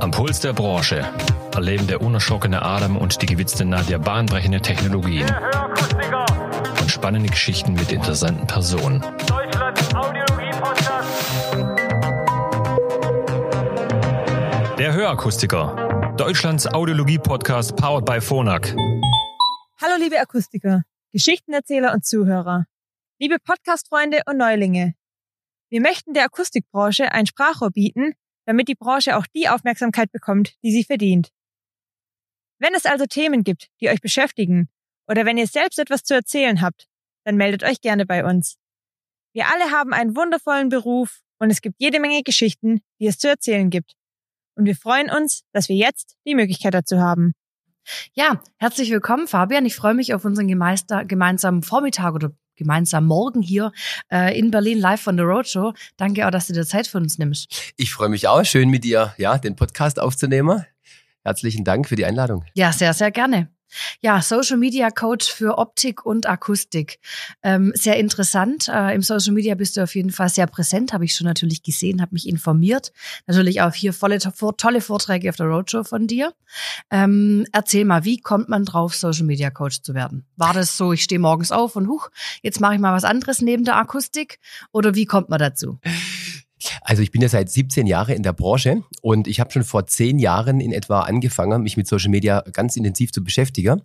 Am Puls der Branche erleben der unerschrockene Adam und die gewitzte Nadja bahnbrechende Technologien und spannende Geschichten mit interessanten Personen. Der Hörakustiker, Deutschlands Audiologie-Podcast powered by Phonak. Hallo liebe Akustiker, Geschichtenerzähler und Zuhörer, liebe Podcast-Freunde und Neulinge. Wir möchten der Akustikbranche ein Sprachrohr bieten, damit die Branche auch die Aufmerksamkeit bekommt, die sie verdient. Wenn es also Themen gibt, die euch beschäftigen, oder wenn ihr selbst etwas zu erzählen habt, dann meldet euch gerne bei uns. Wir alle haben einen wundervollen Beruf und es gibt jede Menge Geschichten, die es zu erzählen gibt. Und wir freuen uns, dass wir jetzt die Möglichkeit dazu haben. Ja, herzlich willkommen, Fabian. Ich freue mich auf unseren gemeinsamen Vormittag oder gemeinsamen Morgen hier äh, in Berlin live von der Roadshow. Danke auch, dass du dir Zeit für uns nimmst. Ich freue mich auch, schön mit dir, ja, den Podcast aufzunehmen. Herzlichen Dank für die Einladung. Ja, sehr, sehr gerne. Ja, Social Media Coach für Optik und Akustik. Ähm, sehr interessant. Äh, Im Social Media bist du auf jeden Fall sehr präsent, habe ich schon natürlich gesehen, habe mich informiert. Natürlich auch hier volle, tolle Vorträge auf der Roadshow von dir. Ähm, erzähl mal, wie kommt man drauf, Social Media Coach zu werden? War das so, ich stehe morgens auf und huch, jetzt mache ich mal was anderes neben der Akustik? Oder wie kommt man dazu? Also ich bin ja seit 17 Jahren in der Branche und ich habe schon vor zehn Jahren in etwa angefangen, mich mit Social Media ganz intensiv zu beschäftigen.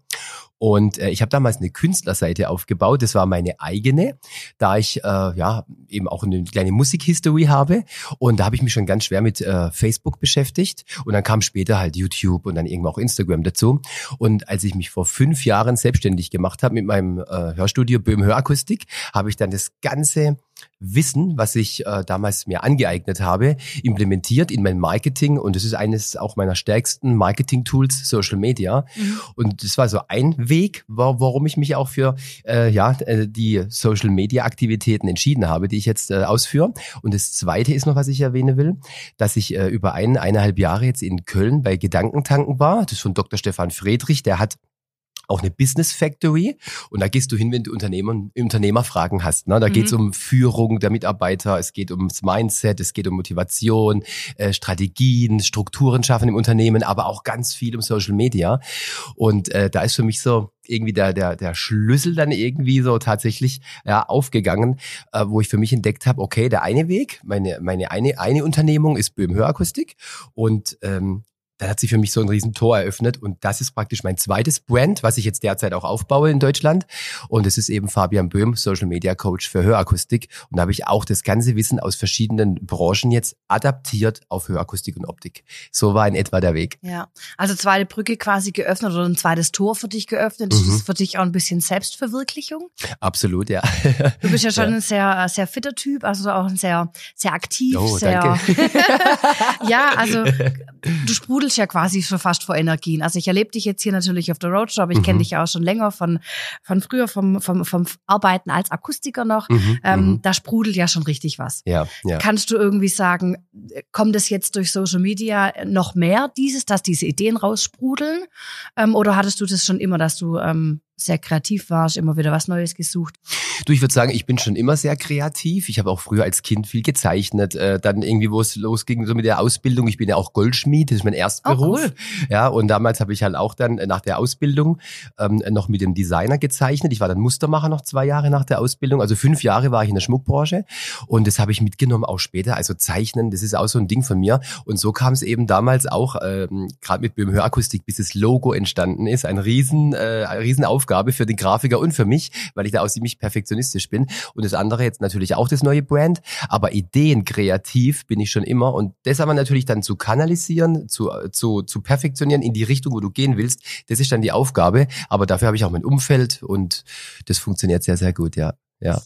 Und äh, ich habe damals eine Künstlerseite aufgebaut, das war meine eigene, da ich äh, ja eben auch eine kleine Musikhistory habe. Und da habe ich mich schon ganz schwer mit äh, Facebook beschäftigt. Und dann kam später halt YouTube und dann irgendwann auch Instagram dazu. Und als ich mich vor fünf Jahren selbstständig gemacht habe mit meinem äh, Hörstudio Böhm Hörakustik, habe ich dann das ganze Wissen, was ich äh, damals mir angeeignet habe, implementiert in mein Marketing und das ist eines auch meiner stärksten Marketing-Tools, Social Media. Mhm. Und das war so ein Weg, warum ich mich auch für äh, ja äh, die Social Media Aktivitäten entschieden habe, die ich jetzt äh, ausführe. Und das Zweite ist noch, was ich erwähnen will, dass ich äh, über ein, eineinhalb Jahre jetzt in Köln bei Gedankentanken war. Das ist von Dr. Stefan Friedrich, der hat auch eine Business Factory und da gehst du hin, wenn du Unternehmer, Unternehmerfragen hast. Ne? Da mhm. geht es um Führung der Mitarbeiter, es geht ums Mindset, es geht um Motivation, äh, Strategien, Strukturen schaffen im Unternehmen, aber auch ganz viel um Social Media. Und äh, da ist für mich so irgendwie der, der, der Schlüssel dann irgendwie so tatsächlich ja, aufgegangen, äh, wo ich für mich entdeckt habe, okay, der eine Weg, meine, meine eine, eine Unternehmung ist Böhm Hörakustik und ähm, dann hat sich für mich so ein Riesentor eröffnet und das ist praktisch mein zweites Brand, was ich jetzt derzeit auch aufbaue in Deutschland und es ist eben Fabian Böhm, Social Media Coach für Hörakustik und da habe ich auch das ganze Wissen aus verschiedenen Branchen jetzt adaptiert auf Hörakustik und Optik. So war in etwa der Weg. Ja, also zweite Brücke quasi geöffnet oder ein zweites Tor für dich geöffnet. Das mhm. ist für dich auch ein bisschen Selbstverwirklichung? Absolut, ja. Du bist ja schon ja. ein sehr, sehr fitter Typ, also auch ein sehr, sehr aktiv, oh, sehr. ja, also du sprudelst sprudelst ja quasi schon fast vor Energien. Also ich erlebe dich jetzt hier natürlich auf der Roadshow, aber ich mhm. kenne dich ja auch schon länger von, von früher, vom, vom, vom Arbeiten als Akustiker noch. Mhm. Ähm, mhm. da sprudelt ja schon richtig was. Ja, ja. Kannst du irgendwie sagen, kommt es jetzt durch Social Media noch mehr, dieses, dass diese Ideen raussprudeln? Ähm, oder hattest du das schon immer, dass du ähm, sehr kreativ warst, immer wieder was Neues gesucht? Du, ich würde sagen, ich bin schon immer sehr kreativ. Ich habe auch früher als Kind viel gezeichnet. Äh, dann irgendwie, wo es losging, so mit der Ausbildung. Ich bin ja auch Goldschmied, das ist mein Erstberuf. Oh, cool. Ja, und damals habe ich halt auch dann nach der Ausbildung ähm, noch mit dem Designer gezeichnet. Ich war dann Mustermacher noch zwei Jahre nach der Ausbildung. Also fünf Jahre war ich in der Schmuckbranche und das habe ich mitgenommen auch später. Also Zeichnen, das ist auch so ein Ding von mir. Und so kam es eben damals auch, ähm, gerade mit Böhm Hörakustik, bis das Logo entstanden ist. Ein riesen, äh, Riesenaufgabe Aufgabe für den Grafiker und für mich, weil ich da auch ziemlich perfektionistisch bin. Und das andere jetzt natürlich auch das neue Brand, aber Ideen kreativ bin ich schon immer und das aber natürlich dann zu kanalisieren, zu, zu, zu perfektionieren in die Richtung, wo du gehen willst, das ist dann die Aufgabe. Aber dafür habe ich auch mein Umfeld und das funktioniert sehr, sehr gut, ja. Ja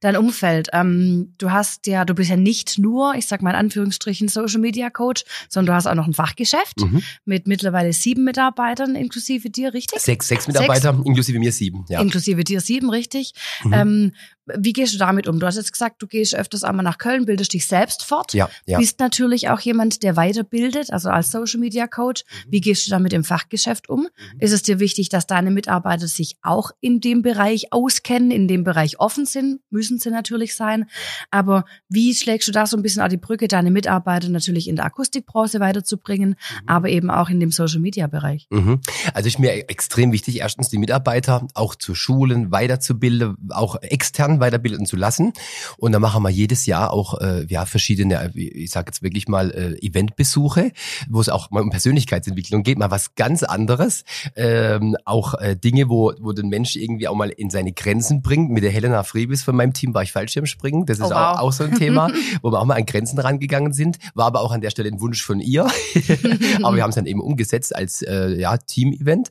dein Umfeld. Ähm, du hast ja, du bist ja nicht nur, ich sag mal in Anführungsstrichen, Social Media Coach, sondern du hast auch noch ein Fachgeschäft mhm. mit mittlerweile sieben Mitarbeitern inklusive dir, richtig? Sechs, sechs Mitarbeiter, sechs. inklusive mir sieben, ja. Inklusive dir sieben, richtig. Mhm. Ähm, Wie gehst du damit um? Du hast jetzt gesagt, du gehst öfters einmal nach Köln, bildest dich selbst fort. Ja, ja. Bist natürlich auch jemand, der weiterbildet, also als Social Media Coach. Mhm. Wie gehst du damit im Fachgeschäft um? Ist es dir wichtig, dass deine Mitarbeiter sich auch in dem Bereich auskennen, in dem Bereich offen sind? Müssen sie natürlich sein. Aber wie schlägst du da so ein bisschen auch die Brücke, deine Mitarbeiter natürlich in der Akustikbranche weiterzubringen, Mhm. aber eben auch in dem Social Media Bereich? Mhm. Also ist mir extrem wichtig, erstens die Mitarbeiter auch zu schulen, weiterzubilden, auch extern weiterbilden zu lassen. Und da machen wir jedes Jahr auch äh, ja verschiedene, äh, ich sage jetzt wirklich mal äh, Eventbesuche, wo es auch mal um Persönlichkeitsentwicklung geht, mal was ganz anderes. Ähm, auch äh, Dinge, wo wo den Mensch irgendwie auch mal in seine Grenzen bringt. Mit der Helena Friebis von meinem Team war ich Fallschirmspringen. Das ist Oh, wow. auch, auch so ein Thema, wo wir auch mal an Grenzen rangegangen sind. War aber auch an der Stelle ein Wunsch von ihr. aber wir haben es dann eben umgesetzt als äh, ja, Team-Event.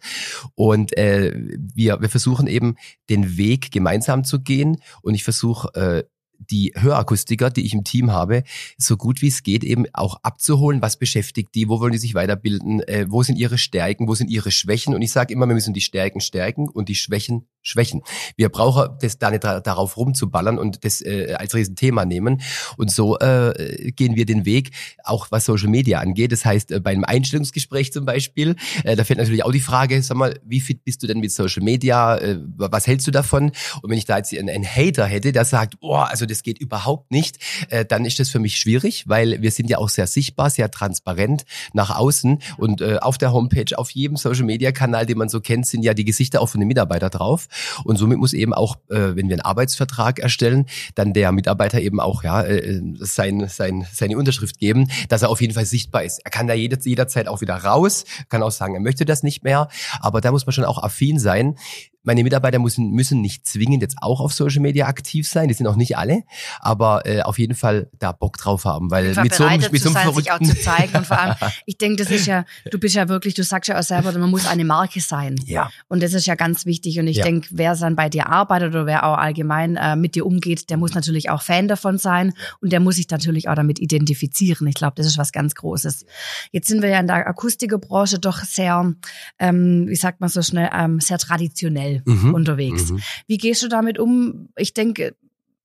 Und äh, wir, wir versuchen eben den Weg gemeinsam zu gehen. Und ich versuche äh, die Hörakustiker, die ich im Team habe, so gut wie es geht eben auch abzuholen, was beschäftigt die, wo wollen die sich weiterbilden, äh, wo sind ihre Stärken, wo sind ihre Schwächen. Und ich sage immer, wir müssen die Stärken stärken und die Schwächen schwächen. Wir brauchen das da nicht darauf rumzuballern und das äh, als Riesenthema nehmen. Und so äh, gehen wir den Weg, auch was Social Media angeht. Das heißt, äh, bei einem Einstellungsgespräch zum Beispiel, äh, da fällt natürlich auch die Frage, sag mal, wie fit bist du denn mit Social Media? Äh, was hältst du davon? Und wenn ich da jetzt einen, einen Hater hätte, der sagt, oh, also das geht überhaupt nicht, äh, dann ist das für mich schwierig, weil wir sind ja auch sehr sichtbar, sehr transparent nach außen und äh, auf der Homepage, auf jedem Social Media Kanal, den man so kennt, sind ja die Gesichter auch von den Mitarbeitern drauf. Und somit muss eben auch, äh, wenn wir einen Arbeitsvertrag erstellen, dann der Mitarbeiter eben auch ja äh, sein, sein, seine Unterschrift geben, dass er auf jeden Fall sichtbar ist. Er kann da jeder, jederzeit auch wieder raus, kann auch sagen, er möchte das nicht mehr, aber da muss man schon auch affin sein. Meine Mitarbeiter müssen, müssen nicht zwingend jetzt auch auf Social Media aktiv sein, die sind auch nicht alle, aber äh, auf jeden Fall da Bock drauf haben, weil mit so, einem- mit so einem sein, sich auch zu zeigen. Und vor allem, ich denke, das ist ja, du bist ja wirklich, du sagst ja auch selber, man muss eine Marke sein. ja, Und das ist ja ganz wichtig. Und ich Ja. denke, wer dann bei dir arbeitet oder wer auch allgemein äh, mit dir umgeht, der muss natürlich auch Fan davon sein und der muss sich natürlich auch damit identifizieren. Ich glaube, das ist was ganz Großes. Jetzt sind wir ja in der Akustikerbranche doch sehr, ähm, wie sagt man so schnell, ähm, sehr traditionell Mhm. unterwegs. Mhm. Wie gehst du damit um? Ich denke,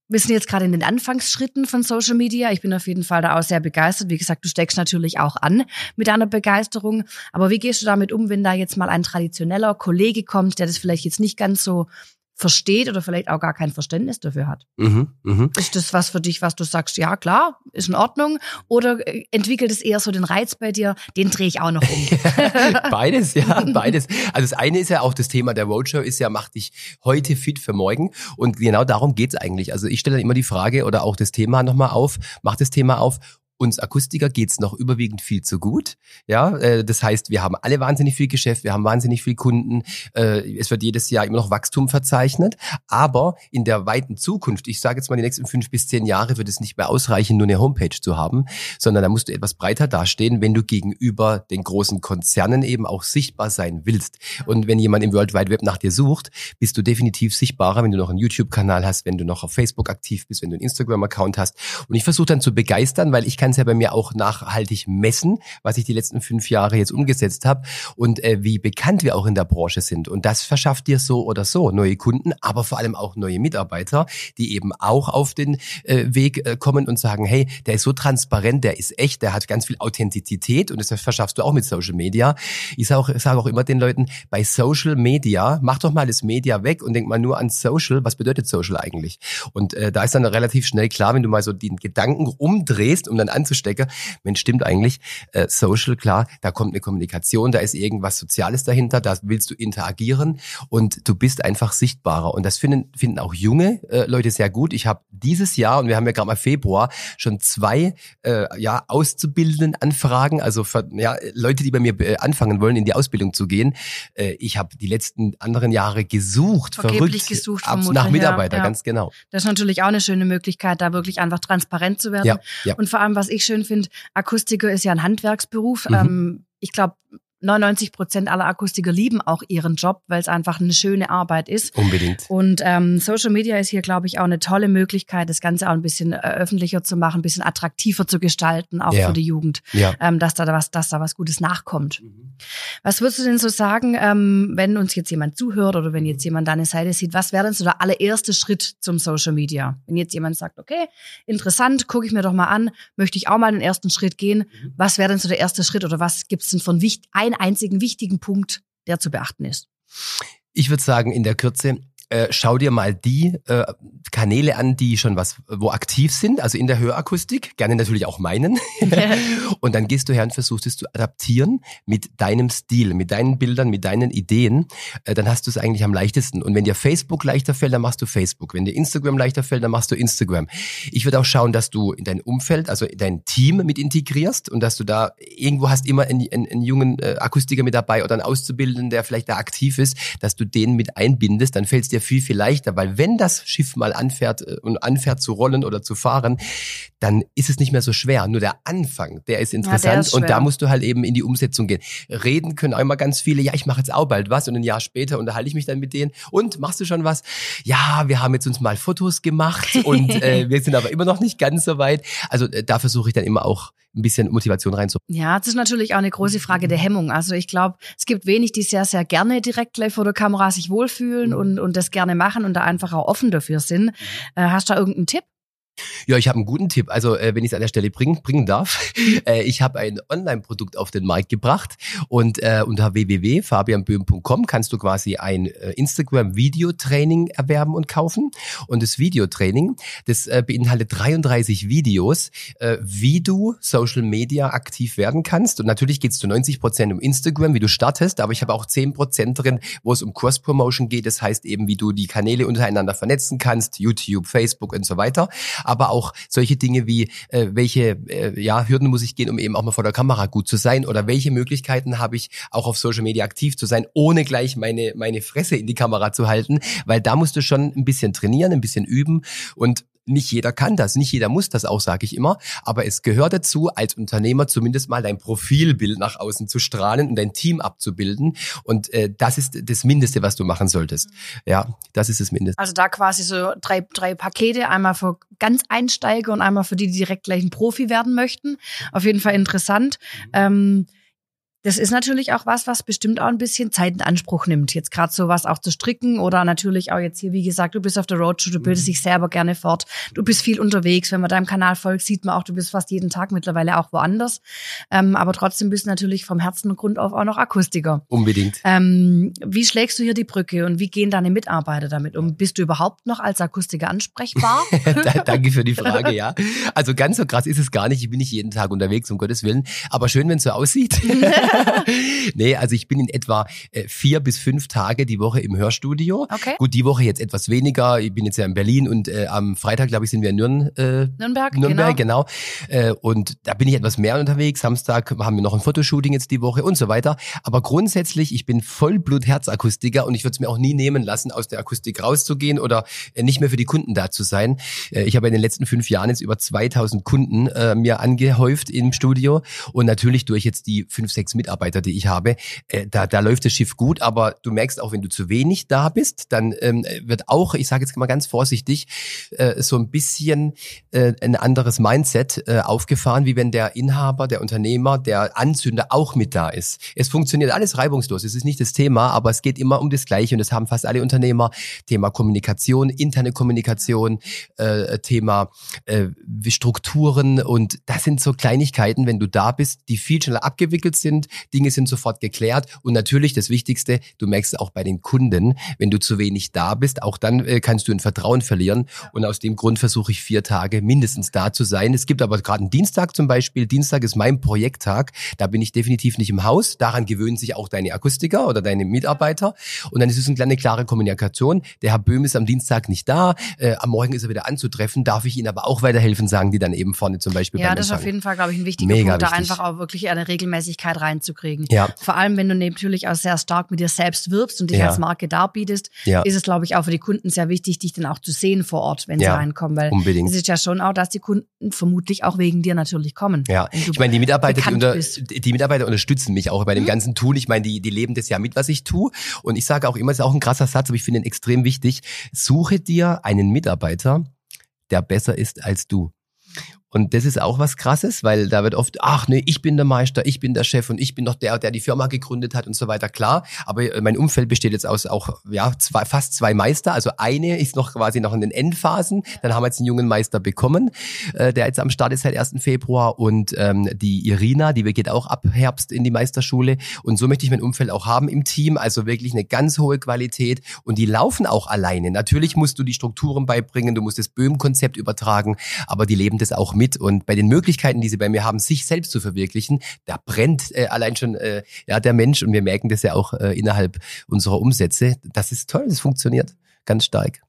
wir sind jetzt gerade in den Anfangsschritten von Social Media. Ich bin auf jeden Fall da auch sehr begeistert. Wie gesagt, du steckst natürlich auch an mit deiner Begeisterung. Aber wie gehst du damit um, wenn da jetzt mal ein traditioneller Kollege kommt, der das vielleicht jetzt nicht ganz so versteht oder vielleicht auch gar kein Verständnis dafür hat? Mhm. Mhm. Ist das was für dich, was du sagst, ja klar, ist in Ordnung? Oder äh, entwickelt es eher so den Reiz bei dir, den drehe ich auch noch um? beides, ja, beides. Also das eine ist ja auch das Thema der Roadshow, ist ja, mach dich heute fit für morgen. Und genau darum geht's eigentlich. Also ich stelle dann immer die Frage oder auch das Thema nochmal auf, mach das Thema auf. Uns Akustiker geht's noch überwiegend viel zu gut. Ja, äh, das heißt, wir haben alle wahnsinnig viel Geschäft, wir haben wahnsinnig viel Kunden. Äh, es wird jedes Jahr immer noch Wachstum verzeichnet. Aber in der weiten Zukunft, ich sage jetzt mal die nächsten fünf bis zehn Jahre, wird es nicht mehr ausreichen, nur eine Homepage zu haben, sondern da musst du etwas breiter dastehen, wenn du gegenüber den großen Konzernen eben auch sichtbar sein willst. Und wenn jemand im World Wide Web nach dir sucht, bist du definitiv sichtbarer, wenn du noch einen YouTube-Kanal hast, wenn du noch auf Facebook aktiv bist, wenn du einen Instagram-Account hast. Und ich versuche dann zu begeistern, weil ich kann es ja bei mir auch nachhaltig messen, was ich die letzten fünf Jahre jetzt umgesetzt habe und äh, wie bekannt wir auch in der Branche sind. Und das verschafft dir so oder so neue Kunden, aber vor allem auch neue Mitarbeiter, die eben auch auf den äh, Weg äh, kommen und sagen, hey, der ist so transparent, der ist echt, der hat ganz viel Authentizität und das verschaffst du auch mit Social Media. Ich sage auch, sag auch immer den Leuten, bei Social Media, mach doch mal das Media weg und denk mal nur an Social. Was bedeutet Social eigentlich? Und äh, da ist dann relativ schnell klar, wenn du mal so den Gedanken umdrehst, um dann anzustecken, Mensch, stimmt eigentlich, äh, Social, klar, da kommt eine Kommunikation, da ist irgendwas Soziales dahinter, da willst du interagieren und du bist einfach sichtbarer. Und das finden, finden auch junge äh, Leute sehr gut. Ich habe dieses Jahr, und wir haben ja gerade mal Februar, schon zwei äh, ja, auszubildenden Anfragen, also für, ja, Leute, die bei mir äh, anfangen wollen, in die Ausbildung zu gehen. Äh, ich habe die letzten anderen Jahre gesucht, Vergeblich verrückt, gesucht, vermutlich, nach Mitarbeiter, ja, ja. ganz genau. Das ist natürlich auch eine schöne Möglichkeit, da wirklich einfach transparent zu werden. Ja. Und vor allem, was ich schön finde, Akustiker ist ja ein Handwerksberuf. Mhm. Ähm, ich glaube, 99 Prozent aller Akustiker lieben auch ihren Job, weil es einfach eine schöne Arbeit ist. Unbedingt. Und ähm, Social Media ist hier, glaube ich, auch eine tolle Möglichkeit, das Ganze auch ein bisschen äh, öffentlicher zu machen, ein bisschen attraktiver zu gestalten, auch Ja. für die Jugend, Ja. ähm, dass da was, dass da was Gutes nachkommt. Was würdest du denn so sagen, ähm, wenn uns jetzt jemand zuhört oder wenn jetzt jemand deine Seite sieht, was wäre denn so der allererste Schritt zum Social Media? Wenn jetzt jemand sagt, okay, interessant, gucke ich mir doch mal an, möchte ich auch mal den ersten Schritt gehen, was wäre denn so der erste Schritt oder was gibt es denn von wicht einen einzigen wichtigen Punkt, der zu beachten ist? Ich würde sagen, in der Kürze, äh, schau dir mal die äh, Kanäle an, die schon was, wo aktiv sind, also in der Hörakustik, gerne natürlich auch meinen. und dann gehst du her und versuchst es zu adaptieren mit deinem Stil, mit deinen Bildern, mit deinen Ideen. Äh, dann hast du es eigentlich am leichtesten. Und wenn dir Facebook leichter fällt, dann machst du Facebook. Wenn dir Instagram leichter fällt, dann machst du Instagram. Ich würde auch schauen, dass du in dein Umfeld, also in dein Team mit integrierst und dass du da irgendwo hast immer einen, einen, einen jungen äh, Akustiker mit dabei oder einen Auszubildenden, der vielleicht da aktiv ist, dass du den mit einbindest, dann fällt es dir viel, viel leichter, weil wenn das Schiff mal anfährt äh, und anfährt zu rollen oder zu fahren, dann ist es nicht mehr so schwer. Nur der Anfang, der ist interessant ist und da musst du halt eben in die Umsetzung gehen. Reden können auch immer ganz viele, ja, ich mache jetzt auch bald was und ein Jahr später unterhalte ich mich dann mit denen und machst du schon was? Ja, wir haben jetzt uns mal Fotos gemacht und äh, wir sind aber immer noch nicht ganz so weit. Also äh, da versuche ich dann immer auch ein bisschen Motivation reinzubringen. Ja, das ist natürlich auch eine große Frage der Hemmung. Also ich glaube, es gibt wenig, die sehr, sehr gerne direkt gleich vor der Kamera sich wohlfühlen und, und das gerne machen und da einfach auch offen dafür sind. Äh, hast du da irgendeinen Tipp? Ja, ich habe einen guten Tipp. Also, äh, wenn ich es an der Stelle bringen, bringen darf. Äh, ich habe ein Online-Produkt auf den Markt gebracht und äh, unter www.fabianböhm.com kannst du quasi ein äh, Instagram-Video-Training erwerben und kaufen. Und das Videotraining, das äh, beinhaltet 33 Videos, äh, wie du Social Media aktiv werden kannst. Und natürlich geht es zu 90 Prozent um Instagram, wie du startest, aber ich habe auch 10 Prozent drin, wo es um Cross-Promotion geht. Das heißt eben, wie du die Kanäle untereinander vernetzen kannst, YouTube, Facebook und so weiter aber auch solche Dinge wie, äh, welche äh, ja, Hürden muss ich gehen, um eben auch mal vor der Kamera gut zu sein? Oder welche Möglichkeiten habe ich auch auf Social Media aktiv zu sein, ohne gleich meine, meine Fresse in die Kamera zu halten, weil da musst du schon ein bisschen trainieren, ein bisschen üben. Und nicht jeder kann das, nicht jeder muss das auch, sage ich immer, aber es gehört dazu, als Unternehmer zumindest mal dein Profilbild nach außen zu strahlen und dein Team abzubilden und äh, das ist das Mindeste, was du machen solltest. Ja, das ist das Mindeste. Also da quasi so drei, drei Pakete, einmal für ganz Einsteiger und einmal für die, die direkt gleich ein Profi werden möchten. Auf jeden Fall interessant. Ähm, das ist natürlich auch was, was bestimmt auch ein bisschen Zeit in Anspruch nimmt. Jetzt gerade sowas auch zu stricken oder natürlich auch jetzt hier, wie gesagt, du bist auf der Roadshow, du bildest dich selber gerne fort. Du bist viel unterwegs. Wenn man deinem Kanal folgt, sieht man auch, du bist fast jeden Tag mittlerweile auch woanders. Ähm, aber trotzdem bist du natürlich vom Herzen und Grund auf auch noch Akustiker. Unbedingt. Ähm, wie schlägst du hier die Brücke und wie gehen deine Mitarbeiter damit um? Bist du überhaupt noch als Akustiker ansprechbar? Da- Danke für die Frage, ja. Also ganz so krass ist es gar nicht. Ich bin nicht jeden Tag unterwegs, um Gottes Willen. Aber schön, wenn es so aussieht. nee, also ich bin in etwa äh, vier bis fünf Tage die Woche im Hörstudio. Okay. Gut, die Woche jetzt etwas weniger. Ich bin jetzt ja in Berlin und äh, am Freitag, glaube ich, sind wir in Nürn, äh, Nürnberg, Nürnberg, genau. genau. Äh, und da bin ich etwas mehr unterwegs. Samstag haben wir noch ein Fotoshooting jetzt die Woche und so weiter. Aber grundsätzlich, ich bin Vollblut-Herzakustiker und ich würde es mir auch nie nehmen lassen, aus der Akustik rauszugehen oder äh, nicht mehr für die Kunden da zu sein. Äh, ich habe in den letzten fünf Jahren jetzt über 2000 Kunden mir angehäuft im Studio und natürlich durch jetzt die fünf, sechs Mitarbeiter, die ich habe, äh, da, da läuft das Schiff gut, aber du merkst auch, wenn du zu wenig da bist, dann ähm, wird auch, ich sage jetzt mal ganz vorsichtig, äh, so ein bisschen äh, ein anderes Mindset äh, aufgefahren, wie wenn der Inhaber, der Unternehmer, der Anzünder auch mit da ist. Es funktioniert alles reibungslos, es ist nicht das Thema, aber es geht immer um das Gleiche und das haben fast alle Unternehmer. Thema Kommunikation, interne Kommunikation, äh, Thema äh, Strukturen und das sind so Kleinigkeiten, wenn du da bist, die viel schneller abgewickelt sind, Dinge sind sofort geklärt. Und natürlich das Wichtigste, du merkst es auch bei den Kunden, wenn du zu wenig da bist, auch dann äh, kannst du ein Vertrauen verlieren. Und aus dem Grund versuche ich vier Tage mindestens da zu sein. Es gibt aber gerade einen Dienstag zum Beispiel, Dienstag ist mein Projekttag, da bin ich definitiv nicht im Haus, daran gewöhnen sich auch deine Akustiker oder deine Mitarbeiter. Und dann ist es eine kleine klare Kommunikation, der Herr Böhm ist am Dienstag nicht da, äh, am Morgen ist er wieder anzutreffen, darf ich Ihnen aber auch weiterhelfen, sagen die dann eben vorne zum Beispiel Ja, das ist auf jeden Fall, glaube ich, ein wichtiger Mega Punkt, da wichtig. einfach auch wirklich eine Regelmäßigkeit reinzukriegen. Ja. Vor allem, wenn du natürlich auch sehr stark mit dir selbst wirbst und dich Ja. als Marke darbietest, Ja. ist es, glaube ich, auch für die Kunden sehr wichtig, dich dann auch zu sehen vor Ort, wenn sie reinkommen. Weil unbedingt. es ist ja schon auch, dass die Kunden vermutlich auch wegen dir natürlich kommen. Ja, ich meine, die Mitarbeiter, die, unter, die Mitarbeiter unterstützen mich auch bei dem Mhm. ganzen Tun. Ich meine, die, die leben das ja mit, was ich tue. Und ich sage auch immer, es ist auch ein krasser Satz, aber ich finde ihn extrem wichtig. Suche dir einen Mitarbeiter, der besser ist als du. Und das ist auch was Krasses, weil da wird oft, ach nee, ich bin der Meister, ich bin der Chef und ich bin doch der, der die Firma gegründet hat und so weiter. Klar, aber äh, mein Umfeld besteht jetzt aus auch ja zwei, fast zwei Meister. Also eine ist noch quasi noch in den Endphasen. Dann haben wir jetzt einen jungen Meister bekommen, äh, der jetzt am Start ist seit 1. Februar und ähm, die Irina, die geht auch ab Herbst in die Meisterschule. Und so möchte ich mein Umfeld auch haben im Team. Also wirklich eine ganz hohe Qualität und die laufen auch alleine. Natürlich musst du die Strukturen beibringen, du musst das Böhm-Konzept übertragen, aber die leben das auch mit. Und bei den Möglichkeiten, die sie bei mir haben, sich selbst zu verwirklichen, da brennt äh, allein schon äh, ja der Mensch und wir merken das ja auch äh, innerhalb unserer Umsätze. Das ist toll, das funktioniert ganz stark.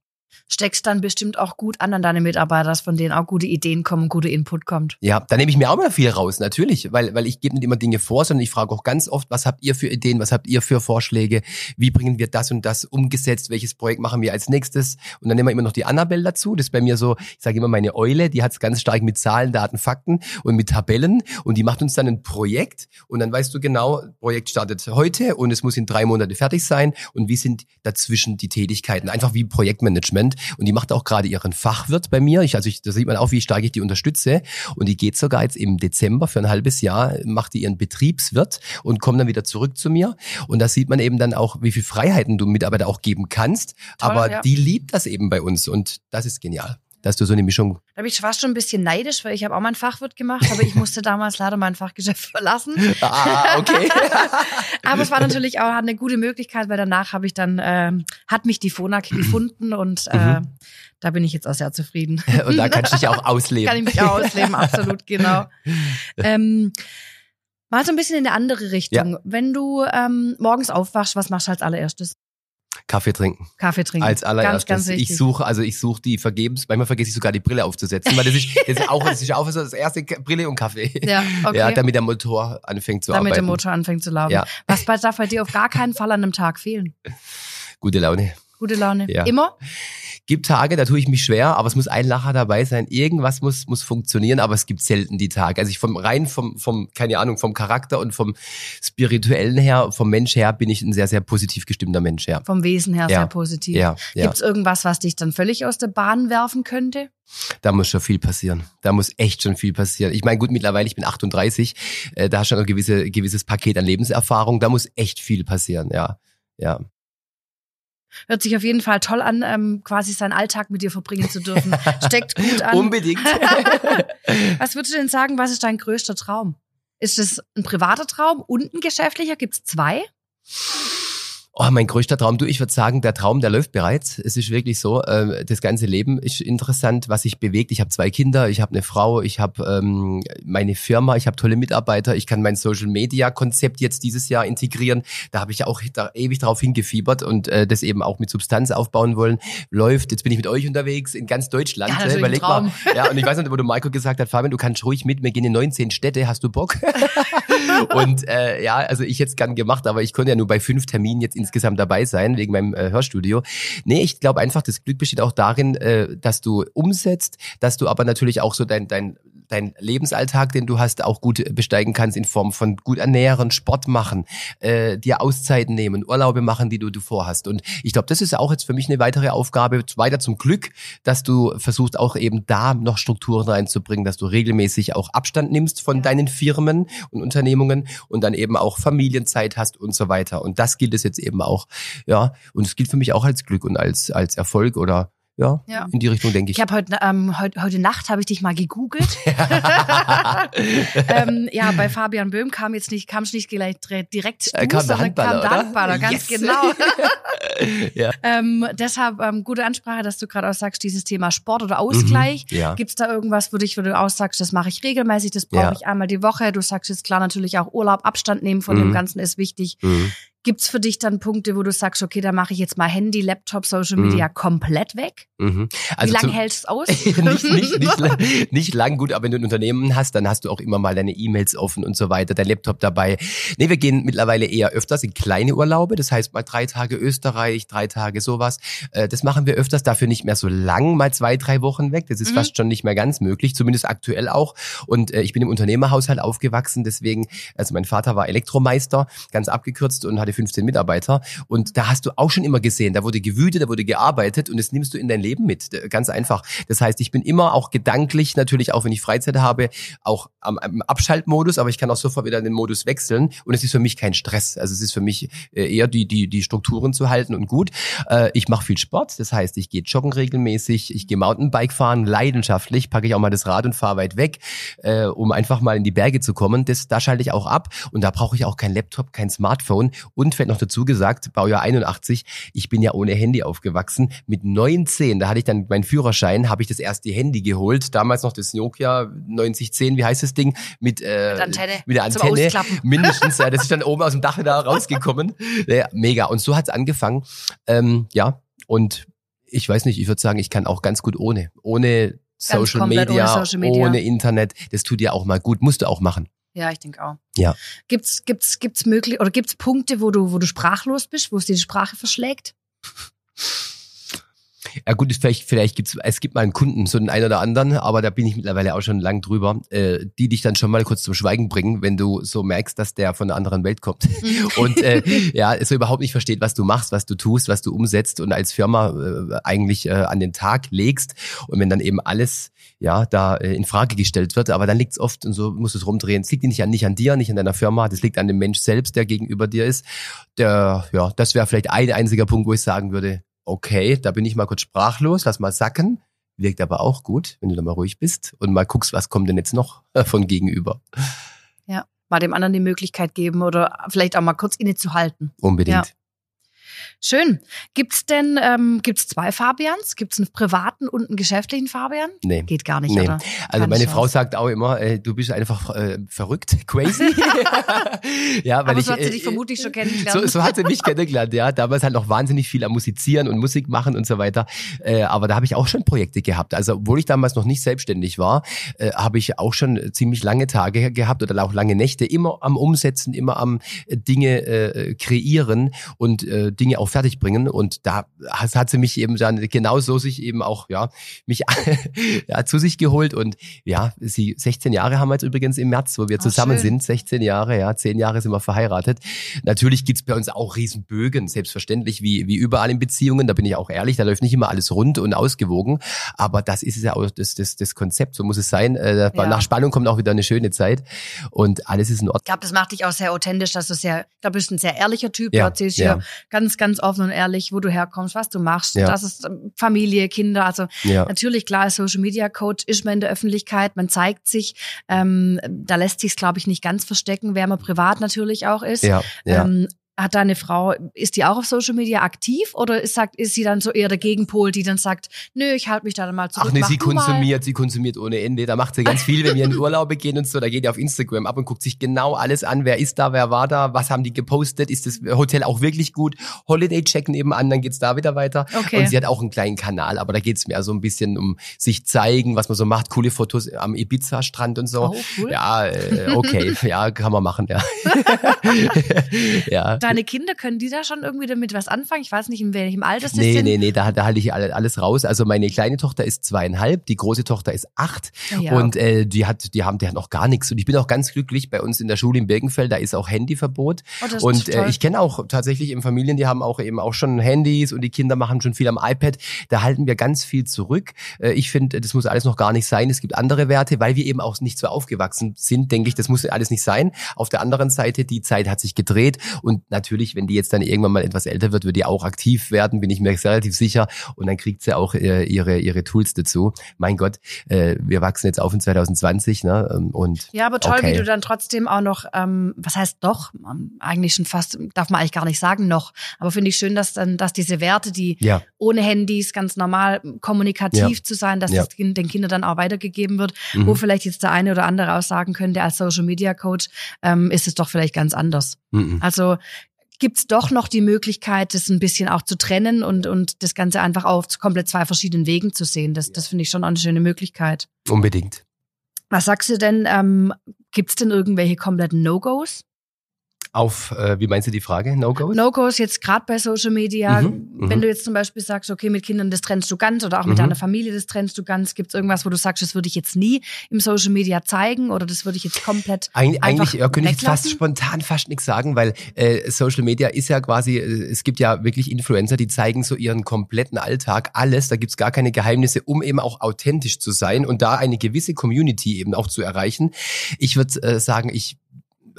Steckst dann bestimmt auch gut an an deine Mitarbeiter, dass von denen auch gute Ideen kommen, gute Input kommt. Ja, da nehme ich mir auch mal viel raus, natürlich, weil, weil ich gebe nicht immer Dinge vor, sondern ich frage auch ganz oft, was habt ihr für Ideen, was habt ihr für Vorschläge, wie bringen wir das und das umgesetzt, welches Projekt machen wir als nächstes? Und dann nehmen wir immer noch die Annabelle dazu, das ist bei mir so, ich sage immer meine Eule, die hat es ganz stark mit Zahlen, Daten, Fakten und mit Tabellen und die macht uns dann ein Projekt und dann weißt du genau, Projekt startet heute und es muss in drei Monate fertig sein und wie sind dazwischen die Tätigkeiten, einfach wie Projektmanagement und die macht auch gerade ihren Fachwirt bei mir, ich, also ich, da sieht man auch, wie stark ich die unterstütze. Und die geht sogar jetzt im Dezember für ein halbes Jahr, macht die ihren Betriebswirt und kommt dann wieder zurück zu mir. Und da sieht man eben dann auch, wie viel Freiheiten du Mitarbeiter auch geben kannst, Toll, aber ja. die liebt das eben bei uns und das ist genial, dass du so eine Mischung Da bin ich fast schon ein bisschen neidisch, weil ich habe auch mal ein Fachwirt gemacht, aber ich musste damals leider mein Fachgeschäft verlassen. Ah, okay. Aber es war natürlich auch eine gute Möglichkeit, weil danach habe ich dann, ähm, hat mich die Phonak gefunden und äh, da bin ich jetzt auch sehr zufrieden. Und da kannst du dich auch ausleben. Kann ich mich auch ausleben, absolut, genau. Ähm, mal so ein bisschen in eine andere Richtung. Wenn du ähm, morgens aufwachst, was machst du als allererstes? Kaffee trinken. Kaffee trinken. Als allererstes. Ganz, ganz ich suche, also ich suche die vergebens. Manchmal vergesse ich sogar die Brille aufzusetzen, weil das ist, das ist auch, das ist auch so das erste Brille und Kaffee. ja, okay. Ja, damit der Motor anfängt zu damit arbeiten. der Motor anfängt zu laufen. Ja. Was darf bei dir auf gar keinen Fall an einem Tag fehlen? Gute Laune. Gute Laune. Ja. Immer? Gibt Tage, da tue ich mich schwer, aber es muss ein Lacher dabei sein. Irgendwas muss, muss funktionieren, aber es gibt selten die Tage. Also ich vom rein vom, vom, keine Ahnung, vom Charakter und vom spirituellen her, vom Mensch her, bin ich ein sehr, sehr positiv gestimmter Mensch, ja. Vom Wesen her Ja. sehr positiv. Ja, ja. Gibt es irgendwas, was dich dann völlig aus der Bahn werfen könnte? Da muss schon viel passieren. Da muss echt schon viel passieren. Ich meine, gut, mittlerweile, ich bin 38, äh, da hast du schon ein gewisse, gewisses Paket an Lebenserfahrung. Da muss echt viel passieren, ja. Ja. Hört sich auf jeden Fall toll an, ähm, quasi seinen Alltag mit dir verbringen zu dürfen. Steckt gut an. Unbedingt. was würdest du denn sagen, was ist dein größter Traum? Ist es ein privater Traum und ein geschäftlicher? Gibt es zwei? Oh, mein größter Traum, du, ich würde sagen, der Traum, der läuft bereits. Es ist wirklich so, äh, das ganze Leben ist interessant, was sich bewegt. Ich habe zwei Kinder, ich habe eine Frau, ich habe ähm, meine Firma, ich habe tolle Mitarbeiter, ich kann mein Social-Media-Konzept jetzt dieses Jahr integrieren. Da habe ich ja auch da ewig drauf hingefiebert und äh, das eben auch mit Substanz aufbauen wollen. Läuft, jetzt bin ich mit euch unterwegs in ganz Deutschland. Ja, ein Überleg mal. Ja, und ich weiß nicht, wo du Marco gesagt hat, Fabian, du kannst ruhig mit, wir gehen in 19 Städte, hast du Bock? Und äh, ja, also ich hätte es gern gemacht, aber ich konnte ja nur bei fünf Terminen jetzt insgesamt dabei sein, wegen meinem äh, Hörstudio. Nee, ich glaube einfach, das Glück besteht auch darin, äh, dass du umsetzt, dass du aber natürlich auch so dein, dein, dein Lebensalltag, den du hast, auch gut besteigen kannst in Form von gut ernähren, Sport machen, äh, dir Auszeiten nehmen, Urlaube machen, die du, du vorhast. Und ich glaube, das ist auch jetzt für mich eine weitere Aufgabe, weiter zum Glück, dass du versuchst auch eben da noch Strukturen reinzubringen, dass du regelmäßig auch Abstand nimmst von deinen Firmen und Unternehmungen und dann eben auch Familienzeit hast und so weiter. Und das gilt es jetzt eben auch, ja. Und es gilt für mich auch als Glück und als, als Erfolg oder ja, Ja. in die Richtung denke ich. Ich habe heute, ähm, heute, heute Nacht habe ich dich mal gegoogelt. ähm, ja, bei Fabian Böhm kam jetzt nicht, kam nicht gleich direkt direkt Äh, kam der sondern Handballer, kam der oder? Handballer, ganz Yes. genau. ja. ähm, deshalb ähm, gute Ansprache, dass du gerade auch sagst, dieses Thema Sport oder Ausgleich. Mhm, ja. Gibt's da irgendwas für dich, wo du aussagst, das mache ich regelmäßig, das brauche Ja. ich einmal die Woche. Du sagst jetzt klar natürlich auch Urlaub, Abstand nehmen von Mhm. dem Ganzen ist wichtig. Mhm. Gibt's für dich dann Punkte, wo du sagst, okay, da mache ich jetzt mal Handy, Laptop, Social Media mhm. komplett weg? Mhm. Also Wie lange hältst du aus? nicht, nicht, nicht, nicht lang, gut, aber wenn du ein Unternehmen hast, dann hast du auch immer mal deine E-Mails offen und so weiter, dein Laptop dabei. Nee, wir gehen mittlerweile eher öfters in kleine Urlaube, das heißt mal drei Tage Österreich, drei Tage sowas. Äh, das machen wir öfters, dafür nicht mehr so lang, mal zwei, drei Wochen weg. Das ist mhm. fast schon nicht mehr ganz möglich, zumindest aktuell auch. Und äh, ich bin im Unternehmerhaushalt aufgewachsen, deswegen, also mein Vater war Elektromeister, ganz abgekürzt und hatte 15 Mitarbeiter. Und da hast du auch schon immer gesehen, da wurde gewütet, da wurde gearbeitet und das nimmst du in dein Leben mit. Ganz einfach. Das heißt, ich bin immer auch gedanklich, natürlich auch wenn ich Freizeit habe, auch am, am Abschaltmodus, aber ich kann auch sofort wieder in den Modus wechseln und es ist für mich kein Stress. Also es ist für mich äh, eher die, die, die Strukturen zu halten und gut. Äh, ich mache viel Sport, das heißt, ich gehe joggen regelmäßig, ich gehe Mountainbike fahren, leidenschaftlich, packe ich auch mal das Rad und fahre weit weg, äh, um einfach mal in die Berge zu kommen. Das, da schalte ich auch ab und da brauche ich auch kein Laptop, kein Smartphone und vielleicht noch dazu gesagt, Baujahr 81, ich bin ja ohne Handy aufgewachsen. Mit 19, da hatte ich dann meinen Führerschein, habe ich das erste Handy geholt, damals noch das Nokia 9010, wie heißt das Ding? Mit, äh, mit, Antenne. mit der Antenne. Mindestens, ja, das ist dann oben aus dem Dach da rausgekommen. Ja, mega. Und so hat's angefangen. Ähm, ja, und ich weiß nicht, ich würde sagen, ich kann auch ganz gut ohne. Ohne Social Media, ohne Social Media, ohne Internet. Das tut ja auch mal gut. Musst du auch machen. Ja, ich denke auch. Ja. Gibt's gibt's gibt's möglich oder gibt's Punkte, wo du wo du sprachlos bist, wo es dir die Sprache verschlägt? Ja gut, vielleicht, vielleicht gibt's, es gibt mal einen Kunden, so einen einen oder anderen, aber da bin ich mittlerweile auch schon lang drüber, äh, die dich dann schon mal kurz zum Schweigen bringen, wenn du so merkst, dass der von einer anderen Welt kommt mhm. und äh, ja, so überhaupt nicht versteht, was du machst, was du tust, was du umsetzt und als Firma äh, eigentlich äh, an den Tag legst und wenn dann eben alles ja da äh, in Frage gestellt wird, aber dann liegt's oft und so musst du es rumdrehen. Es liegt nicht an nicht an dir, nicht an deiner Firma, das liegt an dem Mensch selbst, der gegenüber dir ist. Der ja, das wäre vielleicht ein einziger Punkt, wo ich sagen würde, okay, da bin ich mal kurz sprachlos, lass mal sacken. Wirkt aber auch gut, wenn du da mal ruhig bist und mal guckst, was kommt denn jetzt noch von gegenüber. Ja, mal dem anderen die Möglichkeit geben oder vielleicht auch mal kurz innezuhalten. Unbedingt. Ja. Schön. Gibt's denn, ähm, gibt's zwei Fabians? Gibt's einen privaten und einen geschäftlichen Fabian? Nee. Geht gar nicht, nee. oder? Also meine Frau sagt auch immer, äh, du bist einfach äh, verrückt, crazy. ja, weil Aber so ich, hat sie dich äh, vermutlich schon kennengelernt. So, so hat sie mich kennengelernt, ja. Damals halt noch wahnsinnig viel am Musizieren und Musik machen und so weiter. Äh, aber da habe ich auch schon Projekte gehabt. Also obwohl ich damals noch nicht selbstständig war, äh, habe ich auch schon ziemlich lange Tage gehabt oder auch lange Nächte, immer am Umsetzen, immer am äh, Dinge äh, kreieren und äh, Dinge auch auch fertig bringen. Und da hat sie mich eben dann genauso sich eben auch, ja, mich ja, zu sich geholt. Und ja, sie 16 Jahre haben wir jetzt übrigens im März, wo wir zusammen schön. sind. 16 Jahre, ja, 10 Jahre sind wir verheiratet. Natürlich gibt's bei uns auch Riesenbögen, selbstverständlich, wie, wie überall in Beziehungen. Da bin ich auch ehrlich, da läuft nicht immer alles rund und ausgewogen. Aber das ist ja auch das, das, das Konzept, so muss es sein. Äh, ja. Nach Spannung kommt auch wieder eine schöne Zeit. Und alles ist in Ordnung. Ich glaube, das macht dich auch sehr authentisch, dass du sehr, ich glaube, du bist ein sehr ehrlicher Typ. Ja, erzählst ja. ganz, ganz offen und ehrlich, wo du herkommst, was du machst. Ja. Das ist ähm, Familie, Kinder. Also ja. natürlich, klar, als Social Media Coach ist man in der Öffentlichkeit, man zeigt sich. Ähm, da lässt sich glaube ich, nicht ganz verstecken, wer man privat natürlich auch ist. Ja, ja. Ähm, hat deine Frau, ist die auch auf Social Media aktiv oder ist, sagt, ist sie dann so eher der Gegenpol, die dann sagt, nö, ich halte mich da dann mal zurück. Ach nee, sie konsumiert, mal. sie konsumiert ohne Ende. Da macht sie ganz viel, wenn wir in Urlaube gehen und so. Da geht ihr auf Instagram ab und guckt sich genau alles an. Wer ist da, wer war da, was haben die gepostet, ist das Hotel auch wirklich gut? Holiday checken eben an, dann geht's da wieder weiter. Okay. Und sie hat auch einen kleinen Kanal, aber da geht's mehr so ein bisschen um sich zeigen, was man so macht, coole Fotos am Ibiza-Strand und so. Oh, cool. Ja, äh, okay, ja, kann man machen, ja. ja deine Kinder, können die da schon irgendwie damit was anfangen? Ich weiß nicht, in welchem Alter sie nee, sind. Nee, nee, nee, da, da halte ich alles raus. Also meine kleine Tochter ist zweieinhalb, die große Tochter ist acht ja. und äh, die hat, die haben, die hat noch gar nichts. Und ich bin auch ganz glücklich bei uns in der Schule in Birkenfeld, da ist auch Handyverbot. Oh, und äh, ich kenne auch tatsächlich in Familien, die haben auch eben auch schon Handys und die Kinder machen schon viel am iPad. Da halten wir ganz viel zurück. Äh, ich finde, das muss alles noch gar nicht sein. Es gibt andere Werte, weil wir eben auch nicht so aufgewachsen sind, denke ich, das muss alles nicht sein. Auf der anderen Seite, die Zeit hat sich gedreht und natürlich, wenn die jetzt dann irgendwann mal etwas älter wird, wird die auch aktiv werden, bin ich mir relativ sicher. Und dann kriegt sie auch äh, ihre, ihre Tools dazu. Mein Gott, äh, wir wachsen jetzt auf in 2020. Ne? Ähm, und ja, aber toll, okay. wie du dann trotzdem auch noch, ähm, was heißt doch, ähm, eigentlich schon fast, darf man eigentlich gar nicht sagen noch, aber finde ich schön, dass dann, dass diese Werte, die ja. Ohne Handys ganz normal kommunikativ ja. zu sein, dass ja. das den Kindern dann auch weitergegeben wird, mhm. wo vielleicht jetzt der eine oder andere auch sagen könnte, als Social Media Coach ähm, ist es doch vielleicht ganz anders. Mhm. Also gibt's doch noch die Möglichkeit, das ein bisschen auch zu trennen und, und das Ganze einfach auf komplett zwei verschiedenen Wegen zu sehen. Das, das finde ich schon eine schöne Möglichkeit. Unbedingt. Was sagst du denn, ähm, gibt's denn irgendwelche kompletten No-Gos? Auf, äh, wie meinst du die Frage? No-Gos? No-Gos jetzt gerade bei Social Media, Mhm, wenn mhm. du jetzt zum Beispiel sagst, okay, mit Kindern das trennst du ganz oder auch mit Mhm. deiner Familie das trennst du ganz, gibt's irgendwas, wo du sagst, das würde ich jetzt nie im Social Media zeigen oder das würde ich jetzt komplett Eig eigentlich ja, könnte ich jetzt fast spontan fast nichts sagen, weil äh, Social Media ist ja quasi, äh, es gibt ja wirklich Influencer, die zeigen so ihren kompletten Alltag, alles, da gibt's gar keine Geheimnisse, um eben auch authentisch zu sein und da eine gewisse Community eben auch zu erreichen. Ich würde äh, sagen, ich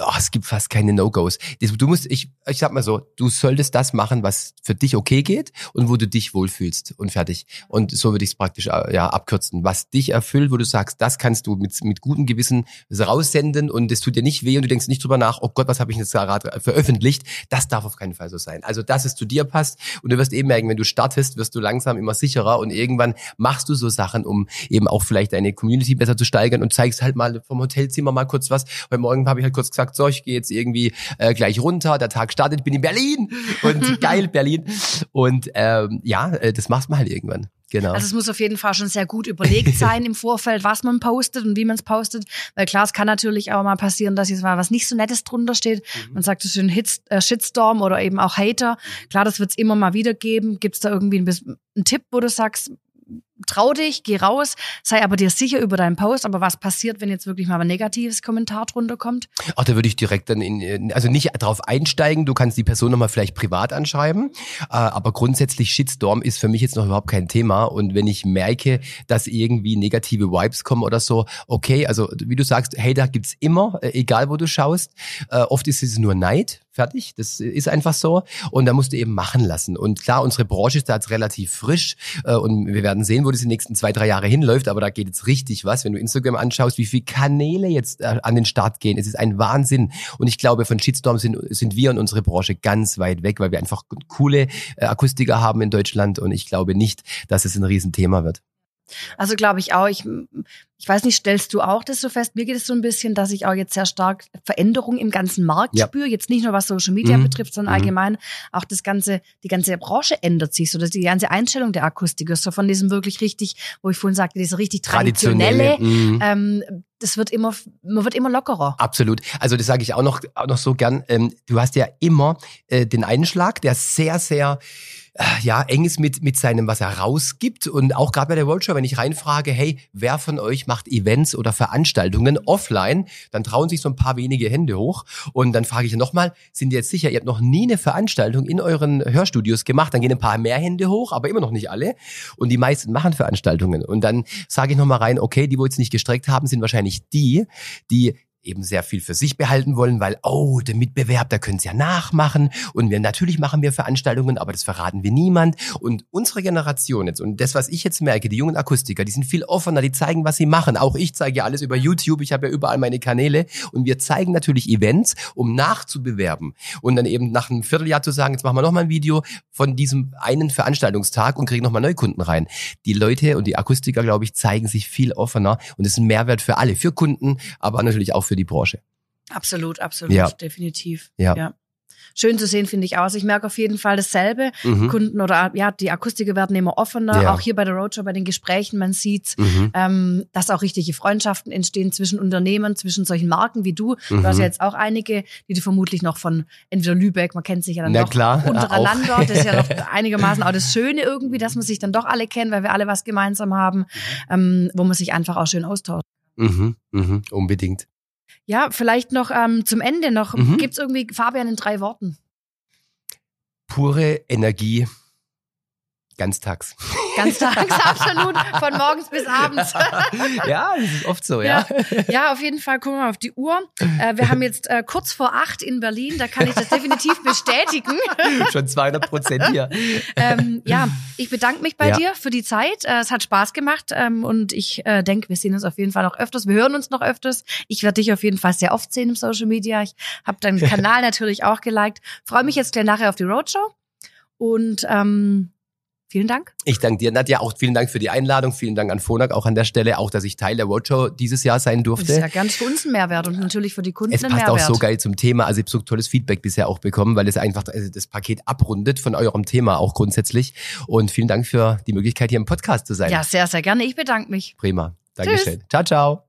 Oh, es gibt fast keine No-Gos. Du musst, ich, ich sag mal so, du solltest das machen, was für dich okay geht und wo du dich wohlfühlst und fertig. Und so würde ich es praktisch äh, ja, abkürzen. Was dich erfüllt, wo du sagst, das kannst du mit, mit gutem Gewissen raussenden und es tut dir nicht weh und du denkst nicht drüber nach, oh Gott, was habe ich jetzt gerade veröffentlicht. Das darf auf keinen Fall so sein. Also, dass es zu dir passt und du wirst eben merken, wenn du startest, wirst du langsam immer sicherer und irgendwann machst du so Sachen, um eben auch vielleicht deine Community besser zu steigern und zeigst halt mal vom Hotelzimmer mal kurz was. Heute Morgen habe ich halt kurz gesagt, so, ich gehe jetzt irgendwie äh, gleich runter, der Tag startet, bin in Berlin und geil Berlin. Und ähm, ja, äh, das machst man halt irgendwann. Genau. Also es muss auf jeden Fall schon sehr gut überlegt sein im Vorfeld, was man postet und wie man es postet. Weil klar, es kann natürlich auch mal passieren, dass jetzt mal was nicht so Nettes drunter steht. Mhm. Man sagt es schön Hits, äh, Shitstorm oder eben auch Hater. Klar, das wird es immer mal wieder geben. Gibt es da irgendwie einen, einen Tipp, wo du sagst, trau dich, geh raus, sei aber dir sicher über deinen Post. Aber was passiert, wenn jetzt wirklich mal ein negatives Kommentar drunter kommt? Ach, da würde ich direkt dann in, also nicht drauf einsteigen. Du kannst die Person nochmal vielleicht privat anschreiben. Äh, aber grundsätzlich Shitstorm ist für mich jetzt noch überhaupt kein Thema. Und wenn ich merke, dass irgendwie negative Vibes kommen oder so, okay, also wie du sagst, Hater gibt's immer, äh, egal wo du schaust. Äh, oft ist es nur Neid. Fertig, das ist einfach so. Und da musst du eben machen lassen. Und klar, unsere Branche ist da jetzt relativ frisch äh, und wir werden sehen, wo das die nächsten zwei, drei Jahre hinläuft. Aber da geht jetzt richtig was. Wenn du Instagram anschaust, wie viele Kanäle jetzt äh, an den Start gehen, es ist ein Wahnsinn. Und ich glaube, von Shitstorm sind, sind wir und unsere Branche ganz weit weg, weil wir einfach coole äh, Akustiker haben in Deutschland. Und ich glaube nicht, dass es ein Riesenthema wird. Also glaube ich auch, ich, ich weiß nicht, stellst du auch das so fest? Mir geht es so ein bisschen, dass ich auch jetzt sehr stark Veränderung im ganzen Markt Ja. spüre. Jetzt nicht nur was Social Media Mhm. betrifft, sondern Mhm. allgemein auch das ganze, die ganze Branche ändert sich, so dass die ganze Einstellung der Akustiker, so von diesem wirklich richtig, wo ich vorhin sagte, diese richtig traditionelle, mhm. ähm, das wird immer, man wird immer lockerer. Absolut. Also das sage ich auch noch, auch noch so gern. Ähm, du hast ja immer äh, den Einschlag, der sehr, sehr äh, ja, eng ist mit, mit seinem, was er rausgibt. Und auch gerade bei der Roadshow, wenn ich reinfrage, hey, wer von euch macht Events oder Veranstaltungen offline, dann trauen sich so ein paar wenige Hände hoch. Und dann frage ich nochmal, sind ihr jetzt sicher, ihr habt noch nie eine Veranstaltung in euren Hörstudios gemacht? Dann gehen ein paar mehr Hände hoch, aber immer noch nicht alle. Und die meisten machen Veranstaltungen. Und dann sage ich nochmal rein, okay, die, wo jetzt nicht gestreckt haben, sind wahrscheinlich die, die eben sehr viel für sich behalten wollen, weil, oh, der Mitbewerb, da können sie ja nachmachen. Und wir natürlich machen wir Veranstaltungen, aber das verraten wir niemand. Und unsere Generation jetzt, und das, was ich jetzt merke, die jungen Akustiker, die sind viel offener, die zeigen, was sie machen. Auch ich zeige ja alles über YouTube, ich habe ja überall meine Kanäle. Und wir zeigen natürlich Events, um nachzubewerben. Und dann eben nach einem Vierteljahr zu sagen, jetzt machen wir nochmal ein Video von diesem einen Veranstaltungstag und kriegen nochmal Neukunden rein. Die Leute und die Akustiker, glaube ich, zeigen sich viel offener. Und das ist ein Mehrwert für alle, für Kunden, aber natürlich auch für die Branche. Absolut, absolut, Ja. definitiv. Ja. Schön zu sehen, finde ich auch. Also ich merke auf jeden Fall dasselbe. Mhm. Kunden oder ja, die Akustiker werden immer offener. Ja. Auch hier bei der Roadshow, bei den Gesprächen, man sieht, Mhm. ähm, dass auch richtige Freundschaften entstehen zwischen Unternehmen, zwischen solchen Marken wie du. Du Mhm. hast ja jetzt auch einige, die du vermutlich noch von entweder Lübeck, man kennt sich ja dann Na doch klar, untereinander. auch. Das ist ja noch einigermaßen auch das Schöne irgendwie, dass man sich dann doch alle kennt, weil wir alle was gemeinsam haben, ähm, wo man sich einfach auch schön austauscht. Mhm. Mhm. Unbedingt. Ja, vielleicht noch ähm, zum Ende noch. Mhm. Gibt's irgendwie Fabian in drei Worten? Pure Energie. Ganztags. Ganztags, absolut, von morgens bis abends. ja, das ist oft so, ja. Ja, auf jeden Fall, gucken wir mal auf die Uhr. Äh, wir haben jetzt äh, kurz vor acht in Berlin, da kann ich das definitiv bestätigen. Schon 200 Prozent hier. Ähm, ja, ich bedanke mich bei Ja. dir für die Zeit. Äh, es hat Spaß gemacht ähm, und ich äh, denke, wir sehen uns auf jeden Fall noch öfters. Wir hören uns noch öfters. Ich werde dich auf jeden Fall sehr oft sehen im Social Media. Ich habe deinen Kanal natürlich auch geliked. Freue mich jetzt gleich nachher auf die Roadshow und ähm, Vielen Dank. Ich danke dir, Nadja. Auch vielen Dank für die Einladung. Vielen Dank an Phonak auch an der Stelle. Auch, dass ich Teil der Roadshow dieses Jahr sein durfte. Das ist ja ganz für uns ein Mehrwert und natürlich für die Kunden es passt Mehrwert. auch so geil zum Thema. Also ich habe so tolles Feedback bisher auch bekommen, weil es einfach also das Paket abrundet von eurem Thema auch grundsätzlich. Und vielen Dank für die Möglichkeit, hier im Podcast zu sein. Ja, sehr, sehr gerne. Ich bedanke mich. Prima. Dankeschön. Tschüss. Ciao, ciao.